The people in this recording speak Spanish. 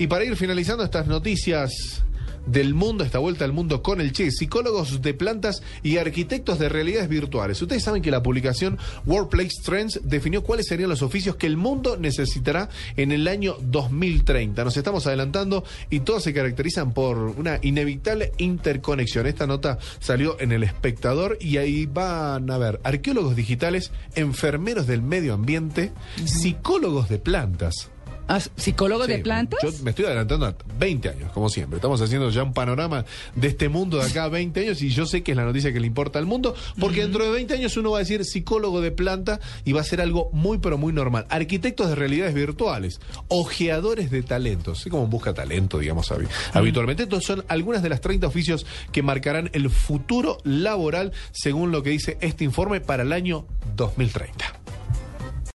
Y para ir finalizando estas noticias del mundo, esta vuelta al mundo con el Che, psicólogos de plantas y arquitectos de realidades virtuales. Ustedes saben que la publicación Workplace Trends definió cuáles serían los oficios que el mundo necesitará en el año 2030. Nos estamos adelantando y todos se caracterizan por una inevitable interconexión. Esta nota salió en El Espectador y ahí van a ver arqueólogos digitales, enfermeros del medio ambiente, psicólogos de plantas. Ah, ¿Psicólogo de plantas? Yo me estoy adelantando a 20 años, como siempre. Estamos haciendo ya un panorama de este mundo de acá a 20 años y yo sé que es la noticia que le importa al mundo, porque dentro de 20 años uno va a decir psicólogo de planta y va a ser algo muy pero muy normal. Arquitectos de realidades virtuales, ojeadores de talentos, así como busca talento, digamos, habi- habitualmente. Estos son algunas de las 30 oficios que marcarán el futuro laboral según lo que dice este informe para el año 2030.